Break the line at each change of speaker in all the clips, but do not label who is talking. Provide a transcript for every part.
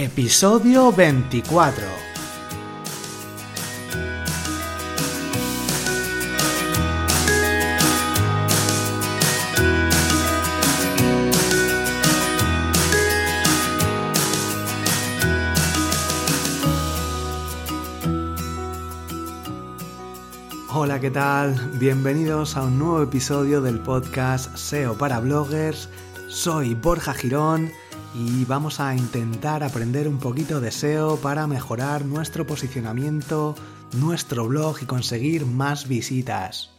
Episodio 24. Hola, ¿qué tal? Bienvenidos a un nuevo episodio del podcast SEO para bloggers. Soy Borja Girón y vamos a intentar aprender un poquito de SEO para mejorar nuestro posicionamiento, nuestro blog y conseguir más visitas.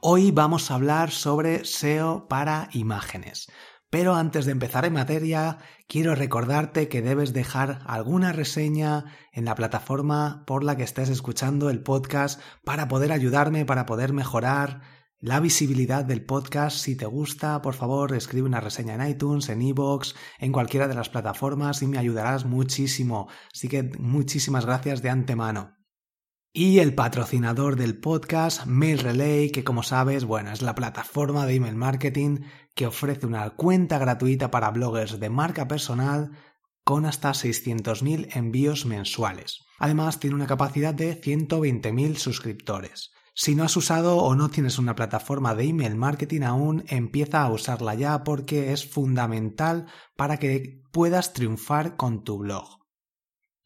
Hoy vamos a hablar sobre SEO para imágenes. Pero antes de empezar en materia, quiero recordarte que debes dejar alguna reseña en la plataforma por la que estés escuchando el podcast para poder ayudarme, para poder mejorar la visibilidad del podcast. Si te gusta, por favor, escribe una reseña en iTunes, en iVoox, en cualquiera de las plataformas y me ayudarás muchísimo. Así que muchísimas gracias de antemano. Y el patrocinador del podcast, MailRelay, que como sabes, bueno, es la plataforma de email marketing que ofrece una cuenta gratuita para bloggers de marca personal con hasta 600.000 envíos mensuales. Además, tiene una capacidad de 120.000 suscriptores. Si no has usado o no tienes una plataforma de email marketing aún, empieza a usarla ya porque es fundamental para que puedas triunfar con tu blog.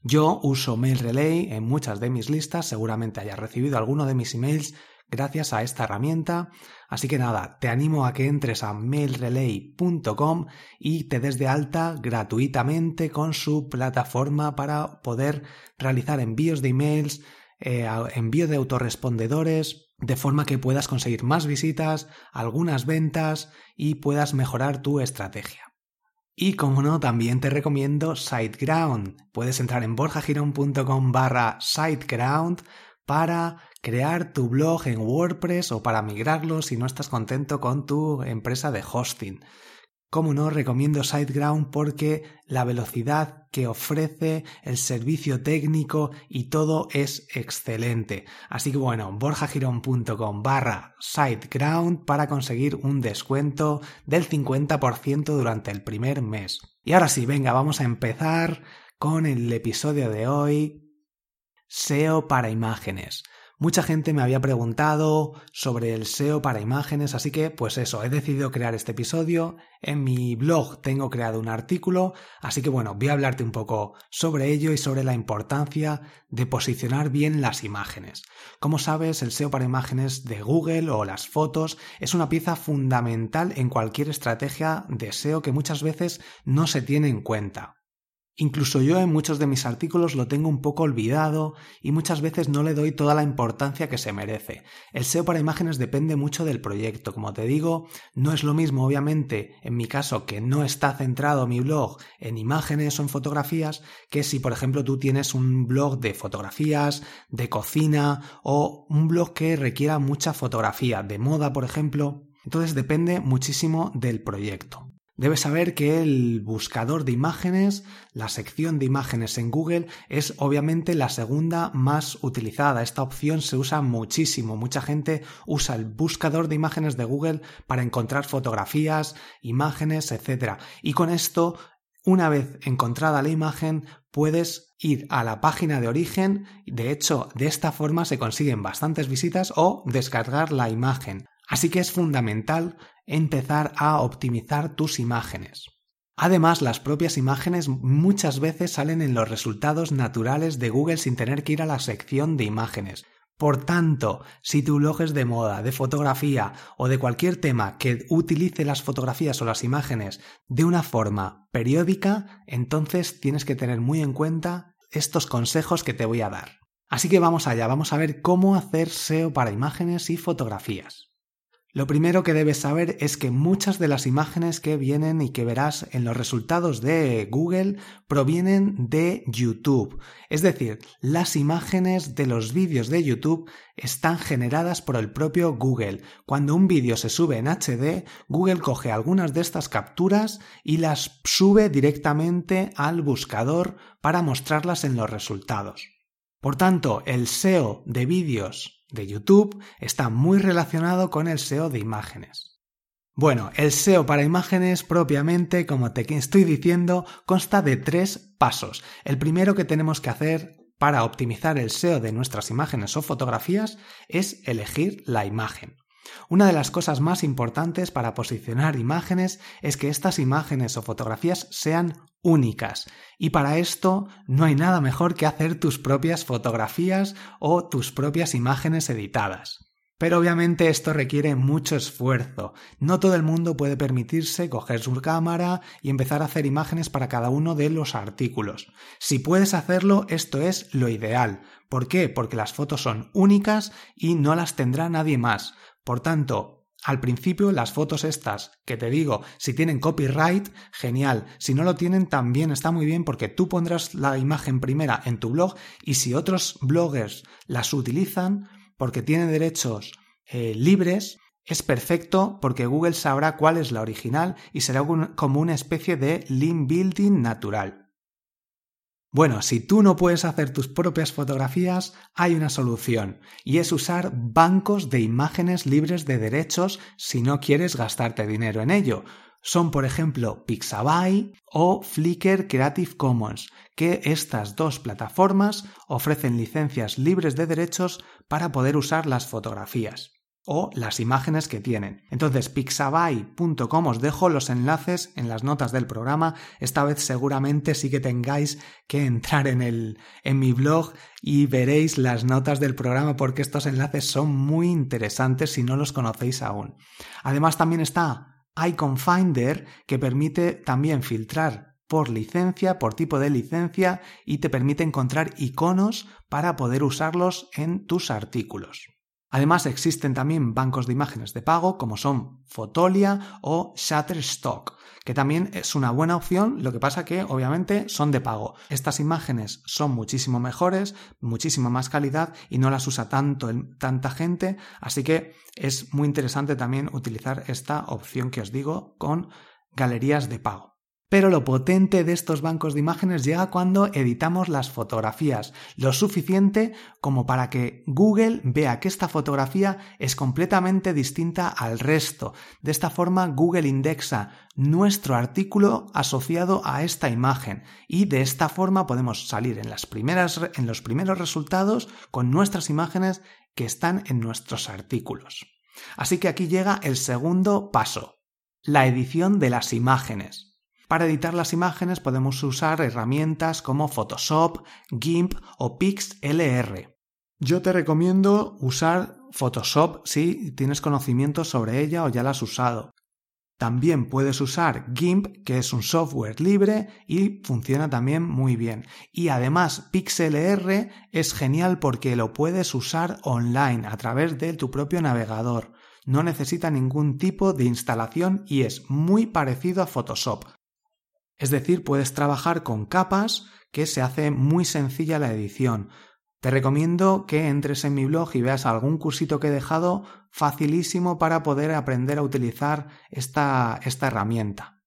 Yo uso MailRelay en muchas de mis listas, seguramente hayas recibido alguno de mis emails gracias a esta herramienta. Así que nada, te animo a que entres a mailrelay.com y te des de alta gratuitamente con su plataforma para poder realizar envíos de emails, eh, envío de autorrespondedores, de forma que puedas conseguir más visitas, algunas ventas y puedas mejorar tu estrategia. Y como no, también te recomiendo SiteGround. Puedes entrar en borjagirón.com barra SiteGround para crear tu blog en WordPress o para migrarlo si no estás contento con tu empresa de hosting. Como no, recomiendo SiteGround porque la velocidad que ofrece, el servicio técnico y todo es excelente. Así que bueno, borjagirón.com barra SiteGround para conseguir un descuento del 50% durante el primer mes. Y ahora sí, venga, vamos a empezar con el episodio de hoy. SEO para imágenes. Mucha gente me había preguntado sobre el SEO para imágenes, así que pues eso, he decidido crear este episodio. En mi blog tengo creado un artículo, así que bueno, voy a hablarte un poco sobre ello y sobre la importancia de posicionar bien las imágenes. Como sabes, el SEO para imágenes de Google o las fotos es una pieza fundamental en cualquier estrategia de SEO que muchas veces no se tiene en cuenta. Incluso yo en muchos de mis artículos lo tengo un poco olvidado y muchas veces no le doy toda la importancia que se merece. El SEO para imágenes depende mucho del proyecto. Como te digo, no es lo mismo, obviamente, en mi caso, que no está centrado mi blog en imágenes o en fotografías, que si, por ejemplo, tú tienes un blog de fotografías, de cocina o un blog que requiera mucha fotografía, de moda, por ejemplo. Entonces depende muchísimo del proyecto. Debes saber que el buscador de imágenes, la sección de imágenes en Google, es obviamente la segunda más utilizada. Esta opción se usa muchísimo. Mucha gente usa el buscador de imágenes de Google para encontrar fotografías, imágenes, etc. Y con esto, una vez encontrada la imagen, puedes ir a la página de origen. De hecho, de esta forma se consiguen bastantes visitas o descargar la imagen. Así que es fundamental empezar a optimizar tus imágenes. Además, las propias imágenes muchas veces salen en los resultados naturales de Google sin tener que ir a la sección de imágenes. Por tanto, si tu blog es de moda, de fotografía o de cualquier tema que utilice las fotografías o las imágenes de una forma periódica, entonces tienes que tener muy en cuenta estos consejos que te voy a dar. Así que vamos allá, vamos a ver cómo hacer SEO para imágenes y fotografías. Lo primero que debes saber es que muchas de las imágenes que vienen y que verás en los resultados de Google provienen de YouTube. Es decir, las imágenes de los vídeos de YouTube están generadas por el propio Google. Cuando un vídeo se sube en HD, Google coge algunas de estas capturas y las sube directamente al buscador para mostrarlas en los resultados. Por tanto, el SEO de vídeos de YouTube está muy relacionado con el SEO de imágenes. Bueno, el SEO para imágenes propiamente, como te estoy diciendo, consta de tres pasos. El primero que tenemos que hacer para optimizar el SEO de nuestras imágenes o fotografías es elegir la imagen. Una de las cosas más importantes para posicionar imágenes es que estas imágenes o fotografías sean únicas. Y para esto no hay nada mejor que hacer tus propias fotografías o tus propias imágenes editadas. Pero obviamente esto requiere mucho esfuerzo. No todo el mundo puede permitirse coger su cámara y empezar a hacer imágenes para cada uno de los artículos. Si puedes hacerlo, esto es lo ideal. ¿Por qué? Porque las fotos son únicas y no las tendrá nadie más. Por tanto, al principio las fotos estas, que te digo, si tienen copyright, genial. Si no lo tienen, también está muy bien porque tú pondrás la imagen primera en tu blog y si otros bloggers las utilizan porque tienen derechos eh, libres, es perfecto porque Google sabrá cuál es la original y será como una especie de link building natural. Bueno, si tú no puedes hacer tus propias fotografías, hay una solución, y es usar bancos de imágenes libres de derechos si no quieres gastarte dinero en ello. Son, por ejemplo, Pixabay o Flickr Creative Commons, que estas dos plataformas ofrecen licencias libres de derechos para poder usar las fotografías o las imágenes que tienen. Entonces, pixabay.com os dejo los enlaces en las notas del programa. Esta vez seguramente sí que tengáis que entrar en el en mi blog y veréis las notas del programa porque estos enlaces son muy interesantes si no los conocéis aún. Además también está Icon Finder que permite también filtrar por licencia, por tipo de licencia y te permite encontrar iconos para poder usarlos en tus artículos. Además existen también bancos de imágenes de pago como son Fotolia o Shutterstock, que también es una buena opción, lo que pasa que obviamente son de pago. Estas imágenes son muchísimo mejores, muchísima más calidad y no las usa tanto tanta gente, así que es muy interesante también utilizar esta opción que os digo con galerías de pago. Pero lo potente de estos bancos de imágenes llega cuando editamos las fotografías, lo suficiente como para que Google vea que esta fotografía es completamente distinta al resto. De esta forma Google indexa nuestro artículo asociado a esta imagen y de esta forma podemos salir en, las primeras, en los primeros resultados con nuestras imágenes que están en nuestros artículos. Así que aquí llega el segundo paso, la edición de las imágenes. Para editar las imágenes podemos usar herramientas como Photoshop, GIMP o PixLR. Yo te recomiendo usar Photoshop si tienes conocimiento sobre ella o ya la has usado. También puedes usar GIMP, que es un software libre y funciona también muy bien. Y además PixLR es genial porque lo puedes usar online a través de tu propio navegador. No necesita ningún tipo de instalación y es muy parecido a Photoshop. Es decir, puedes trabajar con capas que se hace muy sencilla la edición. Te recomiendo que entres en mi blog y veas algún cursito que he dejado facilísimo para poder aprender a utilizar esta, esta herramienta.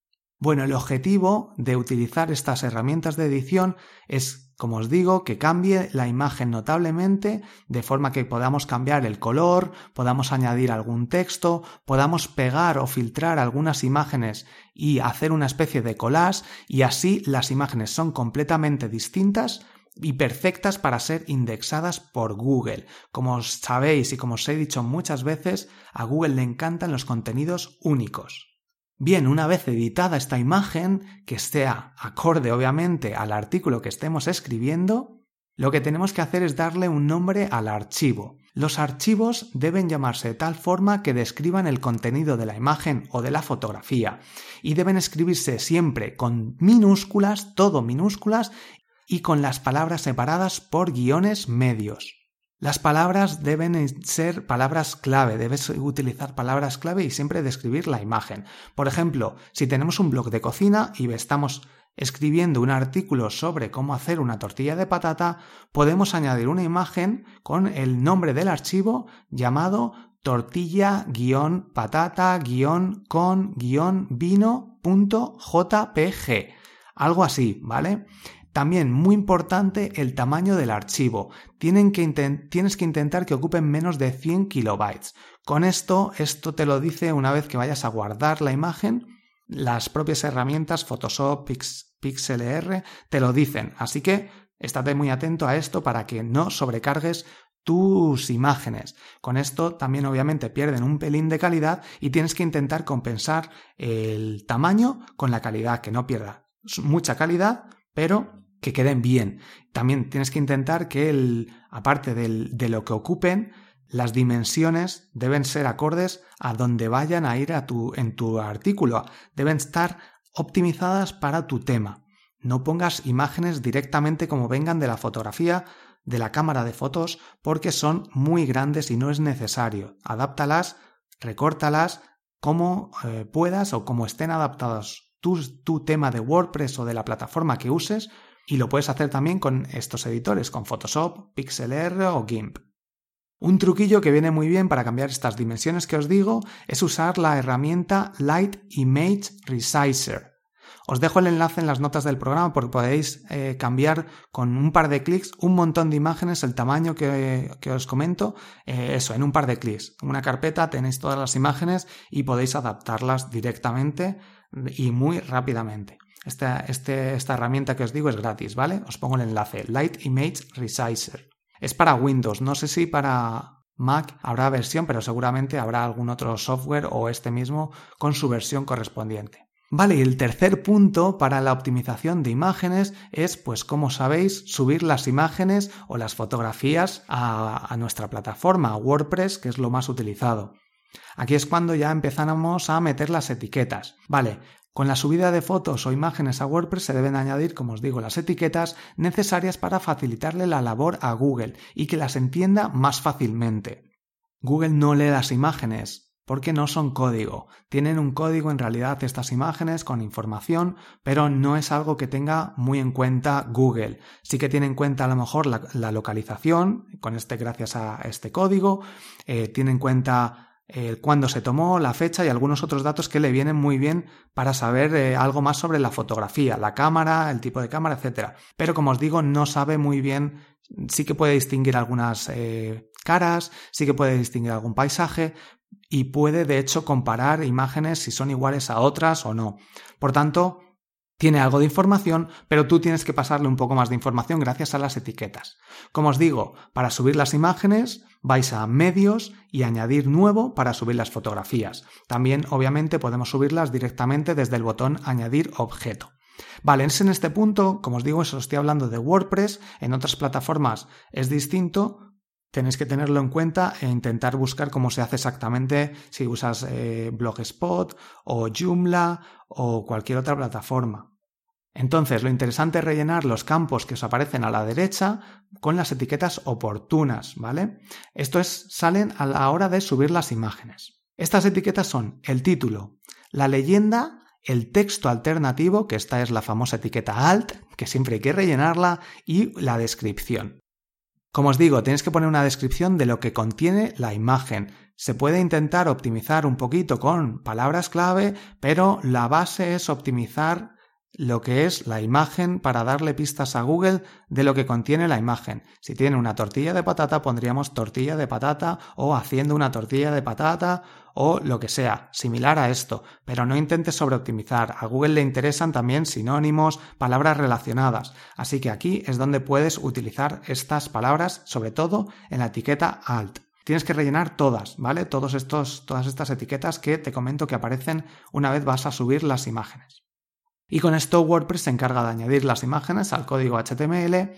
Bueno, el objetivo de utilizar estas herramientas de edición es, como os digo, que cambie la imagen notablemente, de forma que podamos cambiar el color, podamos añadir algún texto, podamos pegar o filtrar algunas imágenes y hacer una especie de collage, y así las imágenes son completamente distintas y perfectas para ser indexadas por Google. Como sabéis y como os he dicho muchas veces, a Google le encantan los contenidos únicos. Bien, una vez editada esta imagen, que sea acorde obviamente al artículo que estemos escribiendo, lo que tenemos que hacer es darle un nombre al archivo. Los archivos deben llamarse de tal forma que describan el contenido de la imagen o de la fotografía y deben escribirse siempre con minúsculas, todo minúsculas y con las palabras separadas por guiones medios. Las palabras deben ser palabras clave, debes utilizar palabras clave y siempre describir la imagen. Por ejemplo, si tenemos un blog de cocina y estamos escribiendo un artículo sobre cómo hacer una tortilla de patata, podemos añadir una imagen con el nombre del archivo llamado tortilla-patata-con-vino.jpg. Algo así, ¿vale? También muy importante el tamaño del archivo. tienes que intentar que ocupen menos de 100 kilobytes. Con esto, esto te lo dice una vez que vayas a guardar la imagen, las propias herramientas Photoshop, PixLR te lo dicen. Así que estate muy atento a esto para que no sobrecargues tus imágenes. Con esto también obviamente pierden un pelín de calidad y tienes que intentar compensar el tamaño con la calidad, que no pierda mucha calidad, pero que queden bien. También tienes que intentar que el, aparte de lo que ocupen, las dimensiones deben ser acordes a donde vayan a ir a tu, en tu artículo. Deben estar optimizadas para tu tema. No pongas imágenes directamente como vengan de la fotografía de la cámara de fotos porque son muy grandes y no es necesario. Adáptalas, recórtalas como eh, puedas o como estén adaptados tu, tema de WordPress o de la plataforma que uses y lo puedes hacer también con estos editores, con Photoshop, PixelR o GIMP. Un truquillo que viene muy bien para cambiar estas dimensiones que os digo es usar la herramienta Light Image Resizer. Os dejo el enlace en las notas del programa porque podéis eh, cambiar con un par de clics un montón de imágenes, el tamaño que, os comento, eh, eso, en un par de clics. En una carpeta tenéis todas las imágenes y podéis adaptarlas directamente y muy rápidamente. Esta, este, esta herramienta que os digo es gratis, ¿vale? Os pongo el enlace, Light Image Resizer. Es para Windows, no sé si para Mac habrá versión, pero seguramente habrá algún otro software o este mismo con su versión correspondiente. Vale, y el tercer punto para la optimización de imágenes es, pues como sabéis, subir las imágenes o las fotografías a, nuestra plataforma, a WordPress, que es lo más utilizado. Aquí es cuando ya empezamos a meter las etiquetas. Vale, con la subida de fotos o imágenes a WordPress se deben añadir, como os digo, las etiquetas necesarias para facilitarle la labor a Google y que las entienda más fácilmente. Google no lee las imágenes, porque no son código. Tienen un código en realidad estas imágenes con información, pero no es algo que tenga muy en cuenta Google. Sí que tiene en cuenta a lo mejor la, localización, con este gracias a este código, eh, tiene en cuenta eh, cuándo se tomó, la fecha y algunos otros datos que le vienen muy bien para saber eh, algo más sobre la fotografía, la cámara, el tipo de cámara, etc. Pero como os digo, no sabe muy bien, sí que puede distinguir algunas caras, sí que puede distinguir algún paisaje, y puede de hecho comparar imágenes si son iguales a otras o no. Por tanto, tiene algo de información, pero tú tienes que pasarle un poco más de información gracias a las etiquetas. Como os digo, para subir las imágenes vais a medios y añadir nuevo para subir las fotografías. También obviamente podemos subirlas directamente desde el botón añadir objeto. Vale, en este punto, como os digo, eso estoy hablando de WordPress, en otras plataformas es distinto, tenéis que tenerlo en cuenta e intentar buscar cómo se hace exactamente si usas eh, Blogspot o Joomla o cualquier otra plataforma. Entonces, lo interesante es rellenar los campos que os aparecen a la derecha con las etiquetas oportunas, ¿vale? Esto es, salen a la hora de subir las imágenes. Estas etiquetas son el título, la leyenda, el texto alternativo, que esta es la famosa etiqueta alt, que siempre hay que rellenarla, y la descripción. Como os digo, tenéis que poner una descripción de lo que contiene la imagen. Se puede intentar optimizar un poquito con palabras clave, pero la base es optimizar lo que es la imagen para darle pistas a Google de lo que contiene la imagen. Si tiene una tortilla de patata, pondríamos tortilla de patata o haciendo una tortilla de patata o lo que sea, similar a esto, pero no intentes sobreoptimizar. A Google le interesan también sinónimos, palabras relacionadas, así que aquí es donde puedes utilizar estas palabras, sobre todo en la etiqueta alt. Tienes que rellenar todas, ¿vale? Todos estos, todas estas etiquetas que te comento que aparecen una vez vas a subir las imágenes. Y con esto WordPress se encarga de añadir las imágenes al código HTML,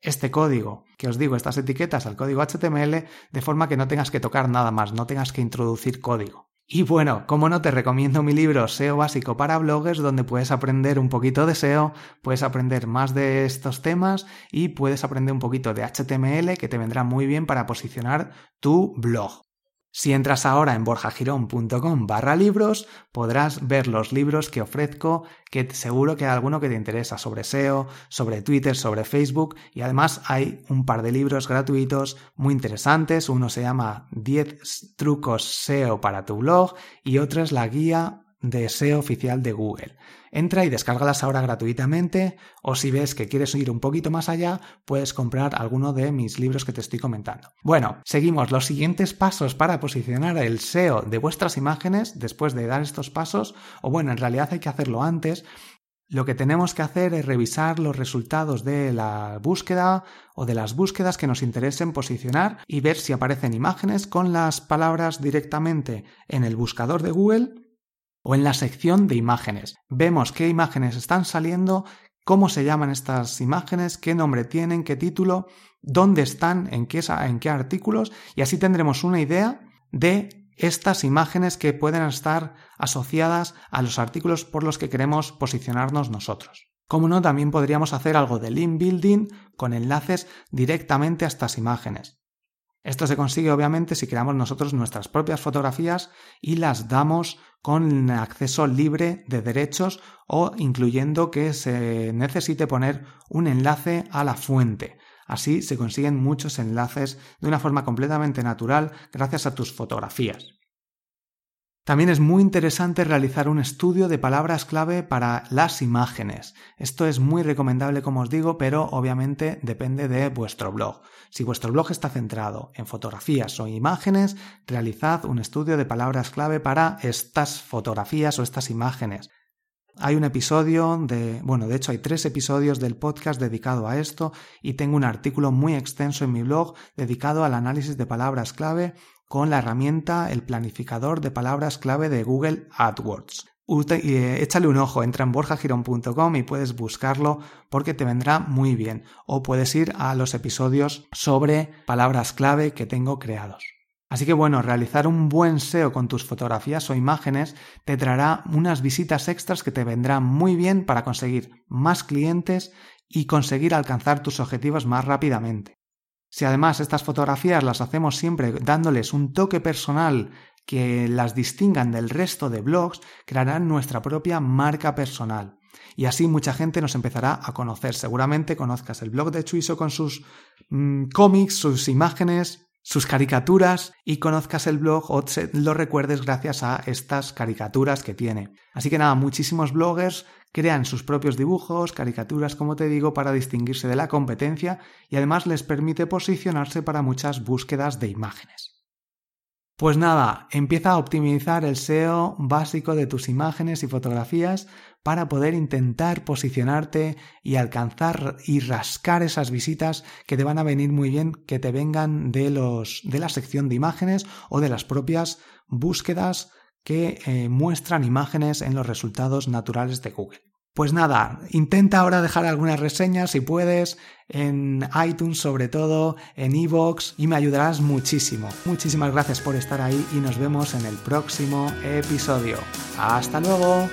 este código, que os digo, estas etiquetas al código HTML, de forma que no tengas que tocar nada más, no tengas que introducir código. Y bueno, como no te recomiendo mi libro SEO básico para bloggers, donde puedes aprender un poquito de SEO, puedes aprender más de estos temas y puedes aprender un poquito de HTML que te vendrá muy bien para posicionar tu blog. Si entras ahora en borjagirón.com barra libros, podrás ver los libros que ofrezco, que seguro que hay alguno que te interesa sobre SEO, sobre Twitter, sobre Facebook, y además hay un par de libros gratuitos muy interesantes. Uno se llama 10 trucos SEO para tu blog y otro es la guía de SEO oficial de Google. Entra y descárgalas ahora gratuitamente o si ves que quieres ir un poquito más allá, puedes comprar alguno de mis libros que te estoy comentando. Bueno, seguimos los siguientes pasos para posicionar el SEO de vuestras imágenes después de dar estos pasos, o bueno, en realidad hay que hacerlo antes, lo que tenemos que hacer es revisar los resultados de la búsqueda o de las búsquedas que nos interesen posicionar y ver si aparecen imágenes con las palabras directamente en el buscador de Google o en la sección de imágenes. Vemos qué imágenes están saliendo, cómo se llaman estas imágenes, qué nombre tienen, qué título, dónde están, en qué, en qué artículos y así tendremos una idea de estas imágenes que pueden estar asociadas a los artículos por los que queremos posicionarnos nosotros. Como no, también podríamos hacer algo de link building con enlaces directamente a estas imágenes. Esto se consigue obviamente si creamos nosotros nuestras propias fotografías y las damos con acceso libre de derechos o incluyendo que se necesite poner un enlace a la fuente. Así se consiguen muchos enlaces de una forma completamente natural gracias a tus fotografías. También es muy interesante realizar un estudio de palabras clave para las imágenes. Esto es muy recomendable, como os digo, pero obviamente depende de vuestro blog. Si vuestro blog está centrado en fotografías o imágenes, realizad un estudio de palabras clave para estas fotografías o estas imágenes. Hay un episodio de, bueno, de hecho hay tres episodios del podcast dedicado a esto y tengo un artículo muy extenso en mi blog dedicado al análisis de palabras clave con la herramienta el planificador de palabras clave de Google AdWords. Eh, échale un ojo, entra en borjagiron.com y puedes buscarlo porque te vendrá muy bien. O puedes ir a los episodios sobre palabras clave que tengo creados. Así que bueno, realizar un buen SEO con tus fotografías o imágenes te traerá unas visitas extras que te vendrán muy bien para conseguir más clientes y conseguir alcanzar tus objetivos más rápidamente. Si además estas fotografías las hacemos siempre dándoles un toque personal que las distingan del resto de blogs, crearán nuestra propia marca personal. Y así mucha gente nos empezará a conocer. Seguramente conozcas el blog de Chuiso con sus mm, cómics, sus imágenes, sus caricaturas y conozcas el blog o lo recuerdes gracias a estas caricaturas que tiene. Así que nada, muchísimos bloggers crean sus propios dibujos, caricaturas, como te digo, para distinguirse de la competencia y además les permite posicionarse para muchas búsquedas de imágenes. Pues nada, empieza a optimizar el SEO básico de tus imágenes y fotografías para poder intentar posicionarte y alcanzar y rascar esas visitas que te van a venir muy bien, que te vengan de los de la sección de imágenes o de las propias búsquedas que eh, muestran imágenes en los resultados naturales de Google. Pues nada, intenta ahora dejar algunas reseñas si puedes, en iTunes sobre todo, en iVoox y me ayudarás muchísimo. Muchísimas gracias por estar ahí y nos vemos en el próximo episodio. ¡Hasta luego!